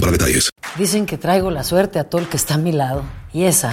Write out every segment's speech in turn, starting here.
para detalles. Dicen que traigo la suerte a todo el que está a mi lado. Y esa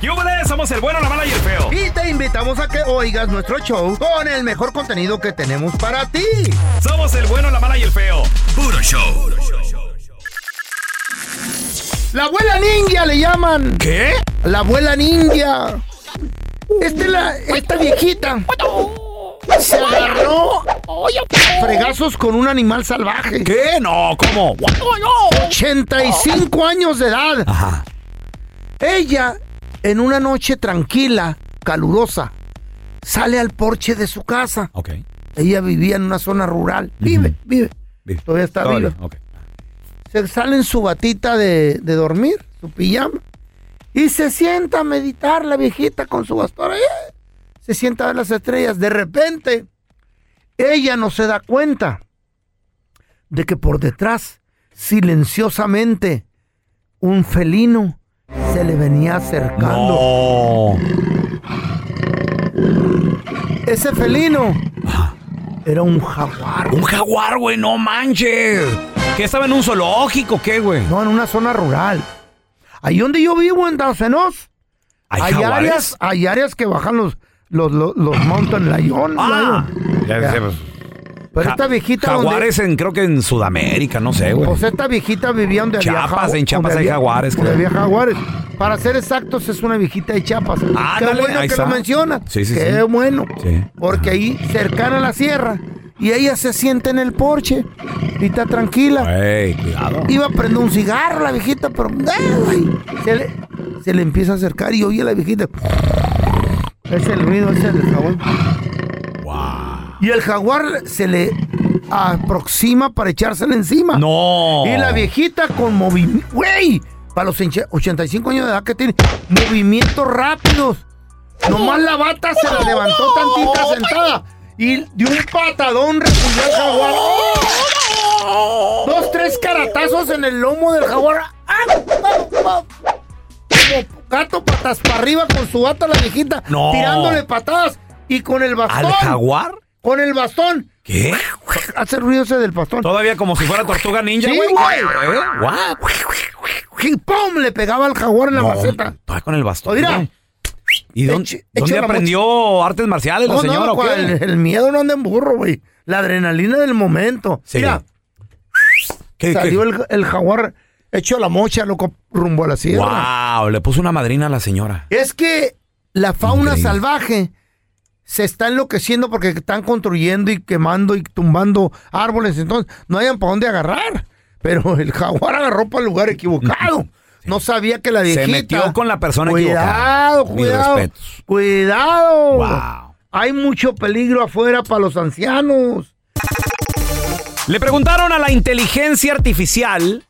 ¡Yúbales! Somos el bueno, la mala y el feo. Y te invitamos a que oigas nuestro show con el mejor contenido que tenemos para ti. Somos el bueno, la mala y el feo. Puro show. La abuela ninja le llaman. ¿Qué? La abuela ninja. Esta, es la, esta viejita se agarró fregazos con un animal salvaje. ¿Qué? No, ¿cómo? 85 años de edad. Ajá. Ella, en una noche tranquila, calurosa, sale al porche de su casa. Ella vivía en una zona rural. Vive, vive. Vive. Todavía está Todavía, viva. Se sale en su batita de, de dormir, su pijama, y se sienta a meditar la viejita con su bastón. ahí. Se sienta a ver las estrellas. De repente, ella no se da cuenta de que por detrás, silenciosamente, un felino se le venía acercando. No. Ese felino era un jaguar. Un jaguar, güey, no manches. ¿Qué estaba en un zoológico? ¿Qué, güey? No, en una zona rural. Ahí donde yo vivo, en Dacenos, ¿Hay áreas, hay áreas que bajan los, los, los, los mountain lion. Ah, lion. ya Ya. Pero ja- esta viejita Jaguares en, creo que en Sudamérica, no sé, güey. pues esta viejita vivía donde había Chiapas, jagu- en Chiapas hay había- jaguares, creo. había jaguares. Para ser exactos, es una viejita de Chiapas. Qué Ándale, bueno ahí que está. lo menciona. Sí, sí, Qué sí. bueno. Sí. Porque ahí, cercana a la sierra, y ella se siente en el porche y está tranquila. Ey, cuidado. Iba a prender un cigarro la viejita, pero ay, se, le, se le empieza a acercar y oye a la viejita. Es el ruido, ese del jaguar. Y el jaguar se le aproxima para echársela encima. No. Y la viejita con movimiento. ¡Güey! Para los enche- 85 años de edad que tiene, movimientos rápidos. Nomás la bata se la levantó tantita sentada. Y de un patadón recibió al jaguar. Dos, tres caratazos en el lomo del jaguar. Como gato patas para arriba con su bata la viejita. No. Tirándole patadas. Y con el bastón. ¿Al jaguar? Con el bastón. ¿Qué? Hace ruido ese del bastón. Todavía como si fuera tortuga ninja, Sí, güey. güey. ¿Eh? What? Y ¡pum! Le pegaba al jaguar en la No, maceta. todavía con el bastón. Mira. güey. ¿Y dónde, dónde la aprendió artes marciales la No, señora no, o qué? el, el miedo no anda en burro, güey. La adrenalina del momento. Sí. Mira, ¿Qué, salió qué? el, el jaguar hecho a la mocha, loco, rumbo a la sierra. Wow, le puso una madrina a la señora. Es que la fauna Increíble. salvaje se está enloqueciendo porque están construyendo y quemando y tumbando árboles. Entonces, no hayan para dónde agarrar. Pero el jaguar agarró para el lugar equivocado. No sabía que la Se viejita... metió con la persona Cuidado, equivocada. Mis cuidado. respetos. Cuidado. Wow. Hay mucho peligro afuera para los ancianos. Le preguntaron a la inteligencia artificial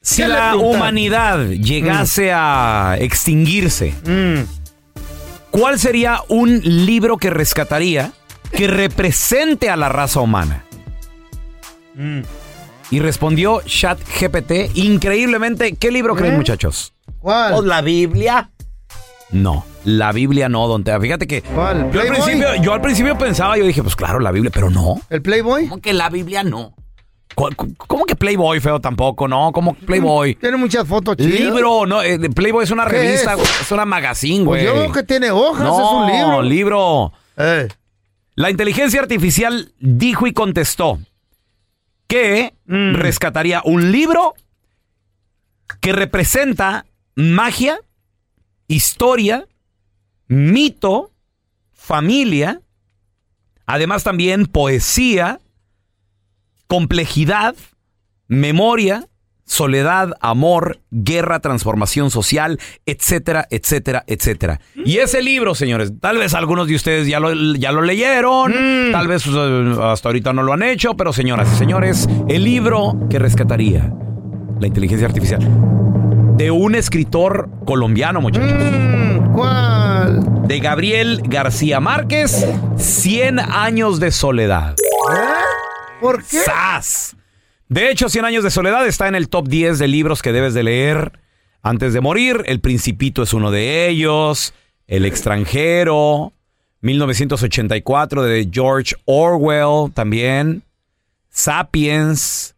si ¿Qué le la humanidad llegase a extinguirse, Mm. ¿Cuál sería un libro que rescataría que represente a la raza humana? Mm. Y respondió ChatGPT increíblemente. ¿Qué libro creen, ¿Eh? muchachos? ¿Cuál? la Biblia? No, la Biblia no, don Teo. Fíjate que ¿Cuál? yo al, ¿Playboy? principio, yo al principio pensaba, yo dije, pues claro, la Biblia, pero no. ¿El Playboy? ¿Cómo que la Biblia no? ¿Cu- cu- ¿Cómo que Playboy, feo, tampoco? No, ¿cómo Playboy? Tiene muchas fotos chidas. Libro, no, eh, Playboy es una ¿Qué revista, es? es una magazine, Pues güey. yo veo que tiene hojas, no, es un libro. libro. Eh, La inteligencia artificial dijo y contestó que Mm. rescataría un libro que representa magia, historia, mito, familia, además también poesía, complejidad, memoria, soledad, amor, guerra, transformación social, etcétera, etcétera, etcétera. Y ese libro, señores, tal vez algunos de ustedes ya lo, ya lo leyeron, tal vez uh, hasta ahorita no lo han hecho, pero señoras y señores, el libro que rescataría la inteligencia artificial de un escritor colombiano, muchachos. Mm, ¿Cuál? De Gabriel García Márquez, 100 años de soledad. ¿Por qué? ¡Sas! De hecho, 100 años de soledad está en el top 10 de libros que debes de leer antes de morir. El Principito es uno de ellos. El extranjero. 1984 de George Orwell también. Sapiens.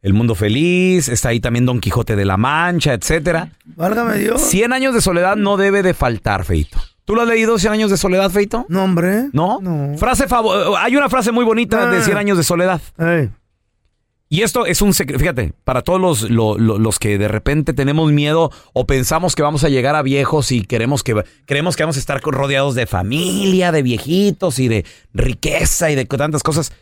El mundo feliz. Está ahí también Don Quijote de la Mancha, etcétera. Válgame Dios. 100 años de soledad no debe de faltar, Feito. ¿Tú lo has leído 100 años de soledad, Feito? No, hombre. ¿No? No. Frase favor. Hay una frase muy bonita de Ah. 100 años de soledad. Y esto es un secreto, fíjate, para todos los, lo- lo- los que de repente tenemos miedo o pensamos que vamos a llegar a viejos y queremos que, creemos que vamos a estar rodeados de familia, de viejitos y de riqueza y de tantas cosas.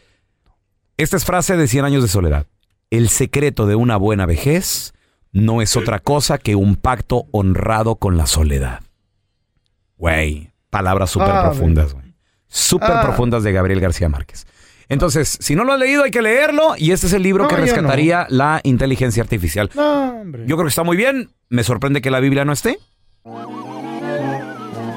Esta es frase de 100 años de soledad. El secreto de una buena vejez no es otra cosa que un pacto honrado con la soledad. Güey, palabras súper Ah, profundas, güey. Súper Ah. profundas de Gabriel García Márquez. Entonces, si no lo has leído, hay que leerlo. Y este es el libro No, que no. rescataría la inteligencia artificial. No, hombre. Yo creo que está muy bien. Me sorprende que la Biblia no esté.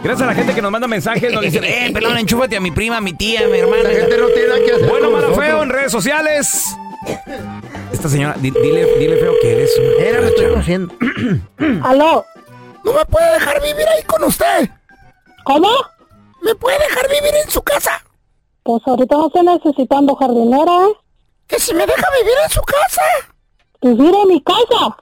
Gracias a la gente que nos manda mensajes. Nos dicen, eh, pelón, enchúfate a mi prima, a mi tía, a mi hermana. La gente no tiene nada que hacer. Bueno, malo, feo en redes sociales. Esta señora, di- dile, dile feo que eres. una Era, me estoy conociendo. ¿Aló? ¿No me puede dejar vivir ahí con usted? ¿Cómo? ¿Me puede dejar vivir en su casa? Pues ahorita no estoy necesitando jardinera, ¿eh? Que si me deja vivir en su casa. Vivir en mi casa.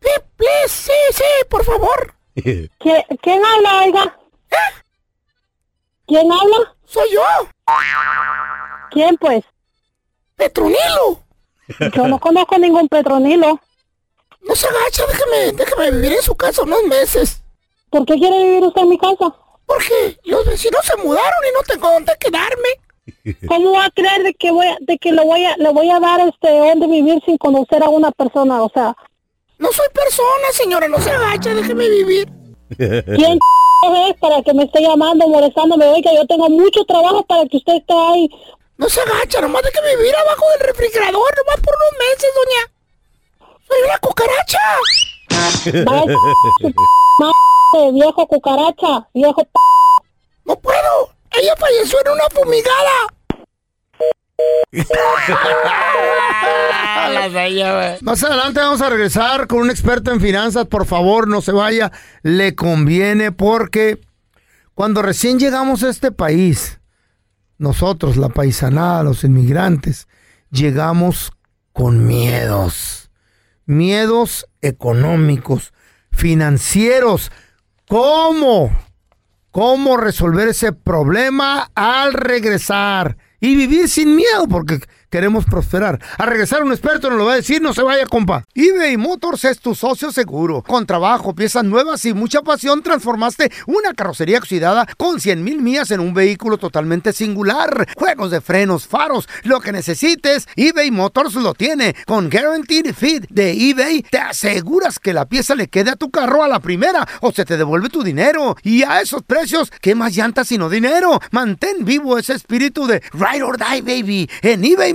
Sí, please, sí, sí, por favor. ¿Qui- ¿Quién habla, oiga? ¿Quién habla? Soy yo, ¿Quién, pues? Petronilo. Yo no conozco ningún Petronilo. No se agacha, déjame, déjame vivir en su casa unos meses. ¿Por qué quiere vivir usted en mi casa? Porque los vecinos se mudaron y no tengo dónde quedarme. ¿Cómo va a creer de que voy a, de que le voy a, le voy a dar este dónde vivir sin conocer a una persona? O sea, No soy persona, señora, no se agacha, déjeme vivir. ¿quién es para que me esté llamando, molestándome? Oiga, yo tengo mucho trabajo para que usted esté ahí. No se agacha, nomás déjeme vivir abajo del refrigerador, nomás por unos meses, doña. Soy una cucaracha. viejo cucaracha, viejo p- No puedo. Ella falleció en una fumigada. Más adelante vamos a regresar con un experto en finanzas. Por favor, no se vaya. Le conviene porque cuando recién llegamos a este país, nosotros, la paisanada, los inmigrantes, llegamos con miedos. Miedos económicos, financieros. ¿Cómo? cómo resolver ese problema al regresar y vivir sin miedo porque queremos prosperar. Al regresar un experto nos lo va a decir, no se vaya, compa. eBay Motors es tu socio seguro. Con trabajo, piezas nuevas y mucha pasión, transformaste una carrocería oxidada con 100 mil millas en un vehículo totalmente singular. Juegos de frenos, faros, lo que necesites, eBay Motors lo tiene. Con Guaranteed Fit de eBay, te aseguras que la pieza le quede a tu carro a la primera o se te devuelve tu dinero. Y a esos precios, ¿qué más llantas sino dinero? Mantén vivo ese espíritu de Ride or Die, baby, en eBay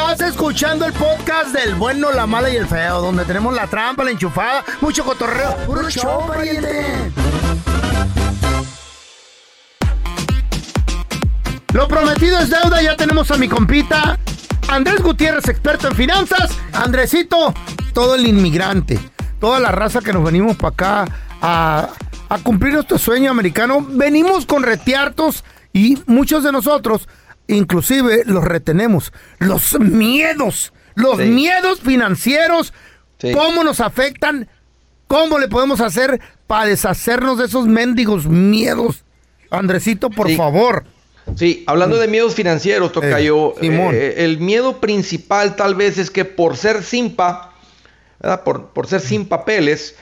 Estás escuchando el podcast del bueno, la mala y el feo, donde tenemos la trampa, la enchufada, mucho cotorreo. ¡Puro show, pariente! Lo prometido es deuda, ya tenemos a mi compita Andrés Gutiérrez, experto en finanzas. Andresito, todo el inmigrante, toda la raza que nos venimos para acá a, a cumplir nuestro sueño americano, venimos con retiartos y muchos de nosotros, inclusive los retenemos. Los miedos, los Sí. miedos financieros, Sí. cómo nos afectan, cómo le podemos hacer para deshacernos de esos mendigos miedos. Andresito, por Sí. favor. Sí, hablando de miedos financieros, Tocayo, Eh, Simón. eh, el miedo principal tal vez es que por ser sin pa, ¿verdad? Por, por ser sin papeles,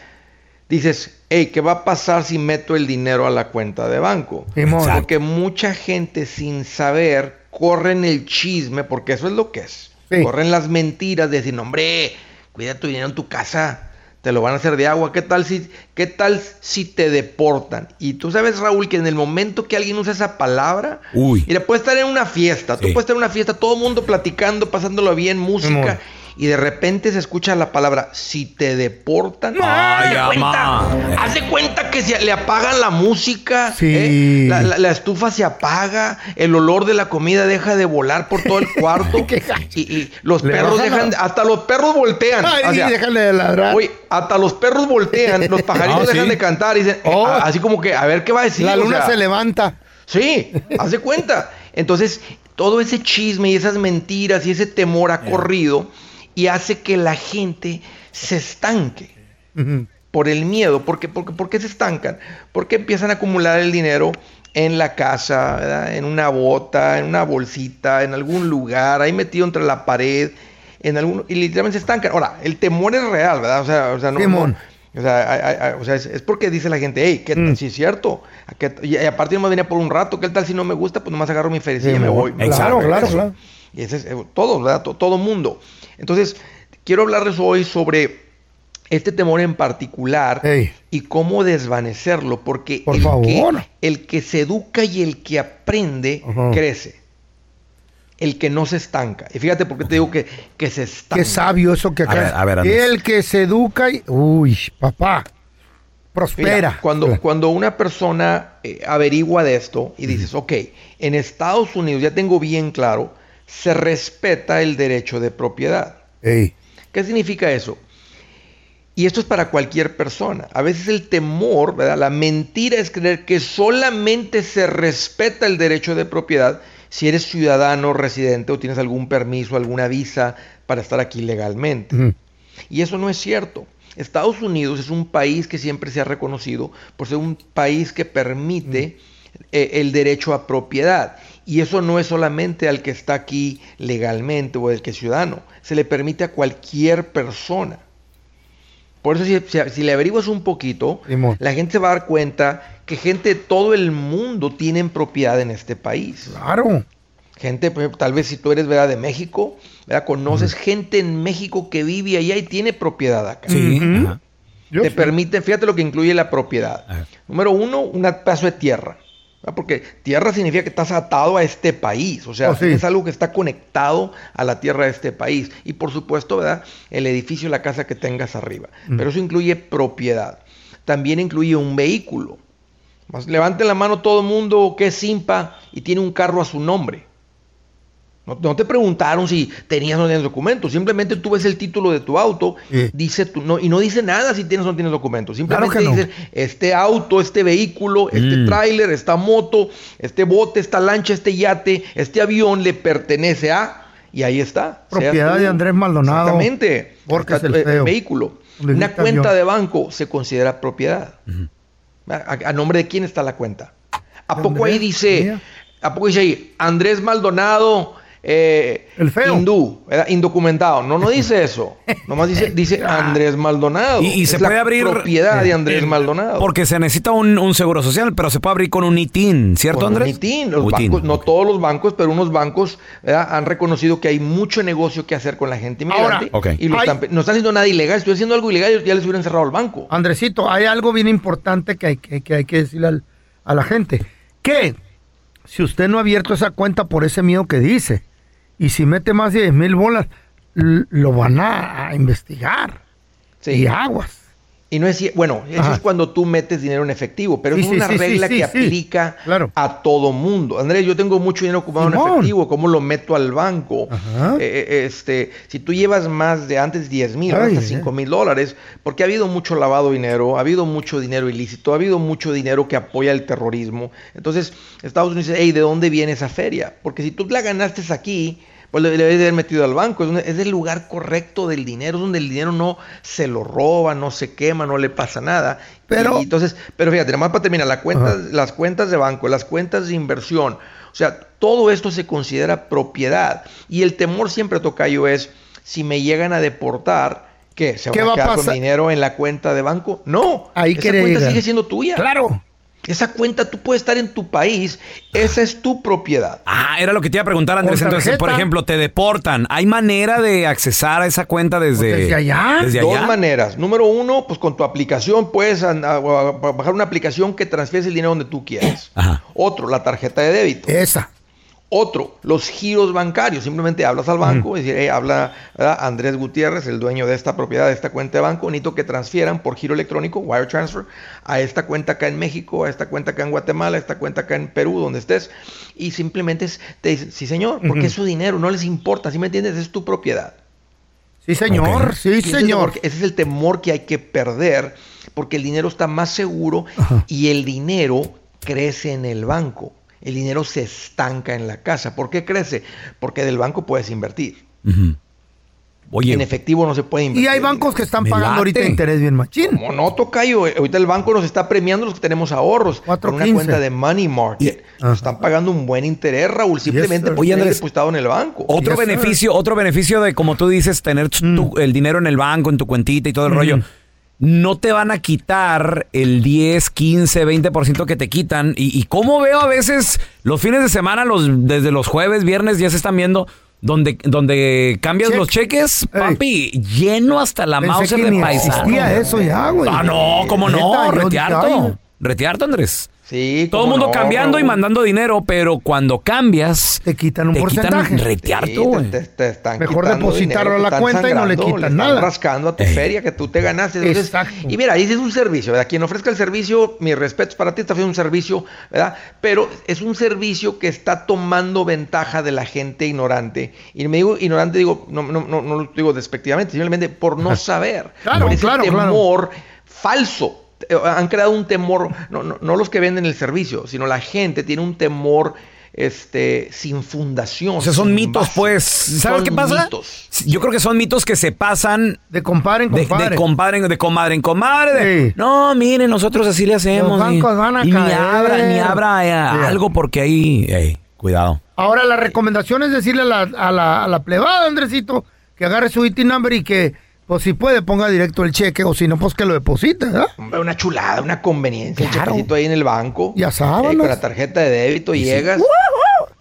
dices, hey, ¿qué va a pasar si meto el dinero a la cuenta de banco? Exacto. Porque mucha gente sin saber corren el chisme, porque eso es lo que es. Sí. Corren las mentiras de decir, hombre, cuida tu dinero en tu casa, te lo van a hacer de agua. ¿Qué tal si, qué tal si te deportan? Y tú sabes, Raúl, que en el momento que alguien usa esa palabra, Uy. Mira, puedes estar en una fiesta, tú puedes estar en una fiesta, todo el mundo platicando, pasándolo bien, música. Y de repente se escucha la palabra, si te deportan, Ay, haz de cuenta, haz de cuenta que se le apagan la música, Sí. ¿eh? la, la- la estufa se apaga, el olor de la comida deja de volar por todo el cuarto, y, y los Le perros dejan, la- hasta los perros voltean, Ay, o sea, déjale de ladrar. Oye, hasta los perros voltean, los pajaritos Ah, sí. dejan de cantar y dicen, Oh. a- así como que, a ver qué va a decir. la o luna sea, se levanta. Sí, haz de cuenta. Entonces, todo ese chisme y esas mentiras y ese temor ha corrido y hace que la gente se estanque por el miedo. ¿Por qué, Porque- se estancan? Porque empiezan a acumular el dinero en la casa, ¿verdad? en una bota, en una bolsita, en algún lugar, ahí metido entre la pared, en algún, y literalmente se estancan. Ahora, el temor es real, ¿verdad? O sea, o sea, no, o sea, hay- hay- hay- o sea, es, es porque dice la gente, hey, ¿qué tal? Mm. Sí, es cierto. ¿A qué- y, aparte yo me venía por un rato, ¿qué tal si no me gusta? Pues nomás agarro mi feria y me voy. Claro, claro, claro. Y ese es eh, todo, ¿verdad? To- Todo mundo. Entonces, quiero hablarles hoy sobre este temor en particular y cómo desvanecerlo, porque Por el, favor. Que, el que se educa y el que aprende crece. El que no se estanca. Y fíjate por qué te digo que, que se estanca. Qué sabio eso que A ver, acá. a ver, el que se educa y. Uy, papá. Prospera. Mira, cuando, cuando una persona eh, averigua de esto y dices, ok, en Estados Unidos ya tengo bien claro, se respeta el derecho de propiedad. Ey. ¿Qué significa eso? Y esto es para cualquier persona. A veces el temor, ¿verdad? La mentira es creer que solamente se respeta el derecho de propiedad si eres ciudadano, residente o tienes algún permiso, alguna visa para estar aquí legalmente. Y eso no es cierto. Estados Unidos es un país que siempre se ha reconocido por ser un país que permite eh, el derecho a propiedad. Y eso no es solamente al que está aquí legalmente o el que es ciudadano, se le permite a cualquier persona. Por eso si, si- si le averiguas un poquito, Simón. la gente se va a dar cuenta que gente de todo el mundo tiene propiedad en este país. Claro. Gente, tal vez si tú eres ¿verdad? de México, ¿verdad? conoces gente en México que vive allá y tiene propiedad acá. Sí. Yo Te sí. permite, fíjate lo que incluye la propiedad. Número uno, un pedazo de tierra. Porque tierra significa que estás atado a este país. O sea, Oh, sí. es algo que está conectado a la tierra de este país. Y por supuesto, ¿verdad? El edificio, la casa que tengas arriba. Pero eso incluye propiedad. También incluye un vehículo. Más, levanten la mano todo el mundo que es simpa y tiene un carro a su nombre. No, no te preguntaron si tenías o no tenías documentos. Simplemente tú ves el título de tu auto, Sí. dice tu, no, y no dice nada si tienes o no tienes documentos. Simplemente Claro dice este auto, este vehículo, este Mm. tráiler, esta moto, este bote, esta lancha, este yate, este avión le pertenece a y ahí está. Propiedad tú. de Andrés Maldonado. Exactamente. Porque es el Eh, vehículo. Una cuenta avión. de banco se considera propiedad. ¿A, a nombre de quién está la cuenta? ¿A ¿De poco ahí dice, a poco dice ahí, Andrés Maldonado eh, hindú, ¿verdad? indocumentado. No, no dice eso. Nomás dice, dice Andrés Maldonado. Y, y se Es puede la abrir. propiedad de Andrés eh, Maldonado. Porque se necesita un, un seguro social, pero se puede abrir con un ITIN, ¿cierto, Con un Andrés? ITIN. Los UTIN. bancos, no todos los bancos, pero unos bancos ¿verdad? han reconocido que hay mucho negocio que hacer con la gente inmigrante. Ahora, y lo hay- están- no están haciendo nada ilegal. Estoy haciendo algo ilegal, ya les hubieran cerrado el banco. Andresito, hay algo bien importante que hay que, que hay que decirle al- a la gente. Que si usted no ha abierto esa cuenta por ese miedo que dice, y si mete más de 10 mil bolas, lo van a, a investigar. Y aguas. Y no es, bueno, eso Ajá. es cuando tú metes dinero en efectivo, pero Sí, es una sí, regla sí, que aplica a todo mundo. Andrés, yo tengo mucho dinero ocupado en efectivo, ¿cómo lo meto al banco? Eh, eh, este, si tú llevas más de antes 10 mil, hasta eh. 5 mil dólares, porque ha habido mucho lavado de dinero, ha habido mucho dinero ilícito, ha habido mucho dinero que apoya el terrorismo. Entonces, Estados Unidos dice, hey, ¿de dónde viene esa feria? Porque si tú la ganaste aquí, pues le, le debes de haber metido al banco. Es, es el lugar correcto del dinero, es donde el dinero no se lo roba, no se quema, no le pasa nada. Pero- Y- entonces, pero fíjate, nada más para terminar, la cuenta, las cuentas de banco, las cuentas de inversión, o sea, todo esto se considera propiedad. Y el temor siempre, Tocayo, es si me llegan a deportar, ¿qué? ¿Se ¿Qué a va a quedar con pasar? dinero en la cuenta de banco? No, Ahí esa cuenta llegar. sigue siendo tuya. Claro. Esa cuenta tú puedes estar en tu país, esa es tu propiedad. Ah, era lo que te iba a preguntar, Andrés. Entonces, por ejemplo, te deportan. ¿Hay manera de accesar a esa cuenta desde, Pues desde Dos allá? maneras. Número uno, pues con tu aplicación puedes an- a- a- a- bajar una aplicación que transfieres el dinero donde tú quieras. Otro, la tarjeta de débito. Esa. Otro, los giros bancarios. Simplemente hablas al banco y decir, "Hey, habla ¿verdad? Andrés Gutiérrez, el dueño de esta propiedad, de esta cuenta de banco. Necesito que transfieran por giro electrónico, wire transfer, a esta cuenta acá en México, a esta cuenta acá en Guatemala, a esta cuenta acá en Perú, donde estés. Y simplemente es- te dicen, sí señor, porque es su dinero, no les importa, ¿sí me entiendes? Es tu propiedad. Sí, señor. Sí, ese es señor. temor que- ese es el temor que hay que perder, porque el dinero está más seguro y el dinero crece en el banco. El dinero se estanca en la casa. ¿Por qué crece? Porque del banco puedes invertir. Oye, en efectivo no se puede invertir. Y hay bancos que están pagando ahorita interés bien machín. Como no, Tocayo, eh, ahorita el banco nos está premiando los que tenemos ahorros con una 4.15. cuenta de Money Market. Nos están pagando un buen interés, Raúl, simplemente tienes Andrés, depositado en el banco. Otro beneficio, otro beneficio de, como tú dices, tener tu- el dinero en el banco, en tu cuentita y todo el rollo. No te van a quitar el 10, 15, 20% que te quitan. Y, y cómo veo a veces los fines de semana, los, desde los jueves, viernes, ya se están viendo, donde, donde cambias los cheques, papi, lleno hasta la Pensé mouse que de ni paisano. existía eso ya, güey. Ah, no, cómo no, Neta, yo Retearto, Andrés. Sí, Todo el mundo no, cambiando y mandando dinero, pero cuando cambias, te quitan un te porcentaje. Quitan retearto, Sí, güey. te, te- te están Mejor depositarlo dinero, a la cuenta y no le quitan están nada. rascando a tu feria que tú te ganaste. Entonces, y mira, ahí es un servicio, ¿verdad? Quien ofrezca el servicio, mis respetos para ti, está haciendo un servicio, ¿verdad? Pero es un servicio que está tomando ventaja de la gente ignorante. Y me digo ignorante, digo, no, no, no, no lo digo despectivamente, simplemente por no saber. Claro, por ese claro, claro. temor falso. Han creado un temor, no, no, no los que venden el servicio, sino la gente tiene un temor este, sin fundación. O sea, son mitos, base. pues. ¿Sabes Son qué pasa? mitos. Yo creo que son mitos que se pasan. De compadre en De, compadre. de compadre, en- de comadre en comadre. de, No, miren, nosotros así le hacemos. Los y- bancos van a y ni caer. abra, ni abra eh, Sí. algo porque ahí. cuidado. Ahora la recomendación es decirle a la, a la, a la plebada, Andresito, que agarre su IT number y que, pues si puede, ponga directo el cheque o si no, pues que lo deposite, ¿verdad? Hombre, Una chulada, una conveniencia. El Claro. chequecito ahí en el banco. Ya sábanas. eh, con la tarjeta de débito llegas.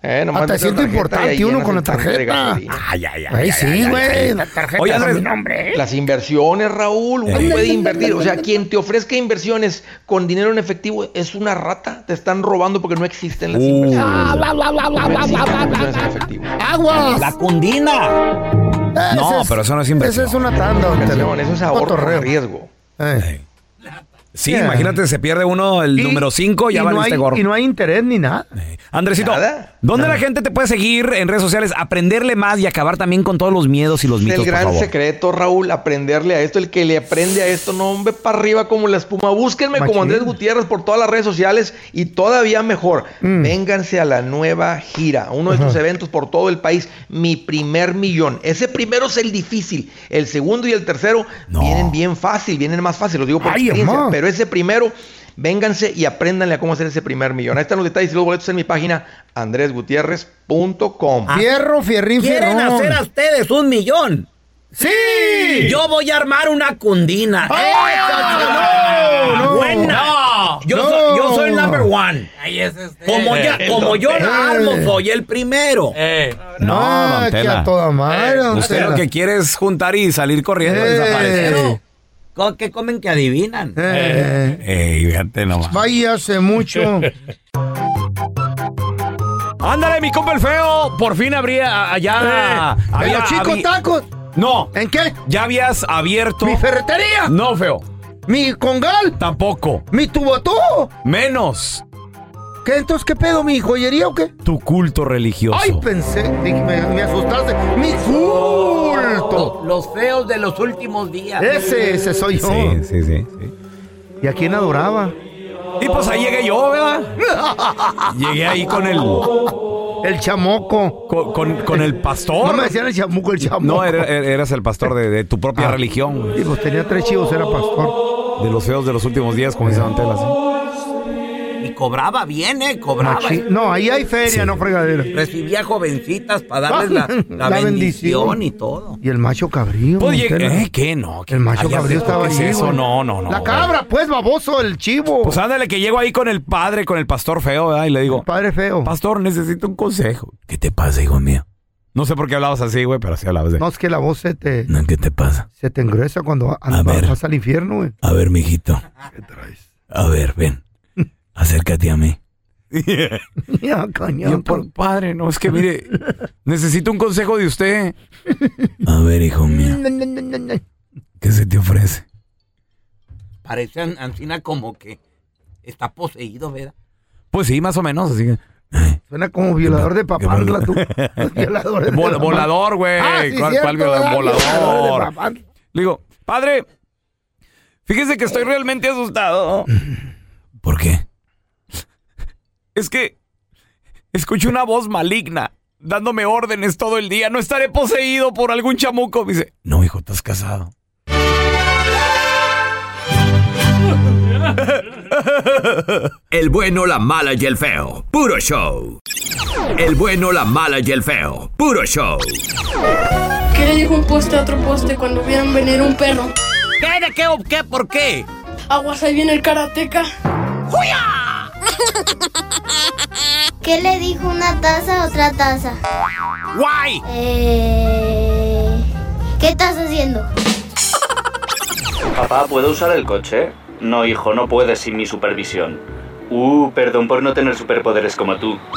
Eh, nomás Hasta siento y importante uno con la tarjeta. gasolina. Ay, ay, Ay, sí, güey, la tarjeta Oye, Andrés, mi nombre. Las inversiones, Raúl, uno puede invertir. O sea, quien te ofrezca inversiones con dinero en efectivo es una rata. Te están robando porque no existen las inversiones. No existen inversiones en efectivo. ¡Aguas! ¡La cundina! No, pero eso no es inversión. Esa es una tanda. don eso es ahorro riesgo. Eh. Sí, Yeah. imagínate, se pierde uno el Y- número 5, ya y no valiste hay, gorro. Y no hay interés ni nada. Andresito, ¿dónde la gente te puede seguir en redes sociales, aprenderle más y acabar también con todos los miedos y los Es mitos, el por gran favor? secreto, Raúl, aprenderle a esto. El que le aprende a esto, no hombre, para arriba como la espuma. Búsquenme como. Andrés Gutiérrez por todas las redes sociales y todavía mejor, Mm. vénganse a la nueva gira, uno de estos eventos por todo el país, mi primer millón. Ese primero es el difícil, el segundo y el tercero vienen bien fácil, vienen más fácil, lo digo por Ay, experiencia, pero ese primero Vénganse y apréndanle a cómo hacer ese primer millón. Ahí están los detalles y los boletos en mi página andresgutierrez.com. Fierro, fierrín, ¿Quieren fierrón. hacer a ustedes un millón? ¡Sí! Yo voy a armar una cundina. ¡Ah! ¡Esa, no, no! ¡Buena! Yo, No. soy, yo soy el number one. Como, ya, como yo la armo, soy el primero. No, don que Tela. a toda madre, don Usted lo que quiere es juntar y salir corriendo, Eh. ¿Qué comen que adivinan? Eh. Ey, fíjate nomás. Vaya hace mucho. Ándale, mi compa el feo. Por fin habría allá. Eh, en los chicos habí- tacos. No. ¿En qué? ¿Ya habías abierto? ¿Mi ferretería? No, feo. ¿Mi congal? Tampoco. ¿Mi tubotú? Menos ¿Qué entonces qué pedo? ¿Mi joyería o qué? tu culto religioso. Ay, pensé, dije, me, me asustaste. ¡Mi culto! Los feos de los últimos días. Ese, ese soy yo. Sí, sí, sí, sí. ¿Y a quién adoraba? Y pues ahí llegué yo, ¿verdad? Llegué ahí con el. El chamoco. Con, con- con el pastor. No me decían el chamuco, el chamoco. No, era- er- eras el pastor de, de tu propia Ah. religión. Y pues tenía tres chivos, era pastor. De los feos de los últimos días, como dice Don Tela, ¿sí? Cobraba bien, ¿eh? Cobraba. Machi- No, ahí hay feria, no fregadera. Recibía jovencitas para darles la, la La bendición. bendición. y todo. Y el macho cabrío. Pues llegué- Tela. ¿eh? ¿Qué? No. El macho cabrío estaba ¿qué es ahí. eso? No, no, no. La güey. cabra, pues, baboso, el chivo. Pues ándale, que llego ahí con el padre, con el pastor feo, ¿verdad? Y le digo, Padre feo. pastor, necesito un consejo. ¿Qué te pasa, hijo mío? No sé por qué hablabas así, güey, pero así hablabas de... No, es que la voz se te, No, ¿Qué te pasa? se te engruesa cuando andas- ver. vas al infierno, güey. A ver, mijito. A ver, ven. Acércate a mí. Ya, cañón. Yo, por padre, no, es que mire, necesito un consejo de usted. A ver, hijo mío, ¿qué se te ofrece? Parece an- Ancina como que está poseído, ¿verdad? Pues sí, más o menos, así que... Suena como violador de papantla, tú. Los violadores de Vol- Papantla. volador, güey. Ah, sí, ¿Cuál, cierto, cuál violador? ¿verdad? Violador de Volador. Papantla. Le digo, padre, fíjese que estoy realmente asustado. ¿Por qué? Es que escucho una voz maligna dándome órdenes todo el día. No estaré poseído por algún chamuco. Me dice, no, hijo, estás casado. El bueno, la mala y el feo. Puro show. El bueno, la mala y el feo. Puro show. ¿Qué le dijo un poste a otro poste cuando vieron venir un perro? ¿Qué? ¿De qué o qué? ¿Por qué? Aguas, ahí viene el karateca. ¿Qué le dijo una taza a otra taza? ¡Guay! Eh, ¿Qué estás haciendo? Papá, ¿puedo usar el coche? No, hijo, no puedes sin mi supervisión. Uh, perdón por no tener superpoderes como tú.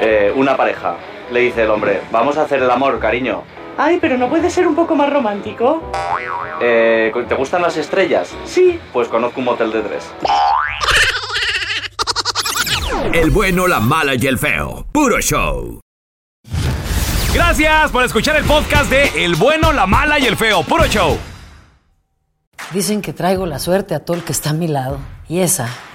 Eh, una pareja. Le dice el hombre, vamos a hacer el amor, cariño. Ay, pero no puede ser un poco más romántico. Eh, ¿Te gustan las estrellas? Sí. Pues conozco un motel de tres. El bueno, la mala y el feo. Puro show. Gracias por escuchar el podcast de El bueno, la mala y el feo. Puro show. Dicen que traigo la suerte a todo el que está a mi lado. Y esa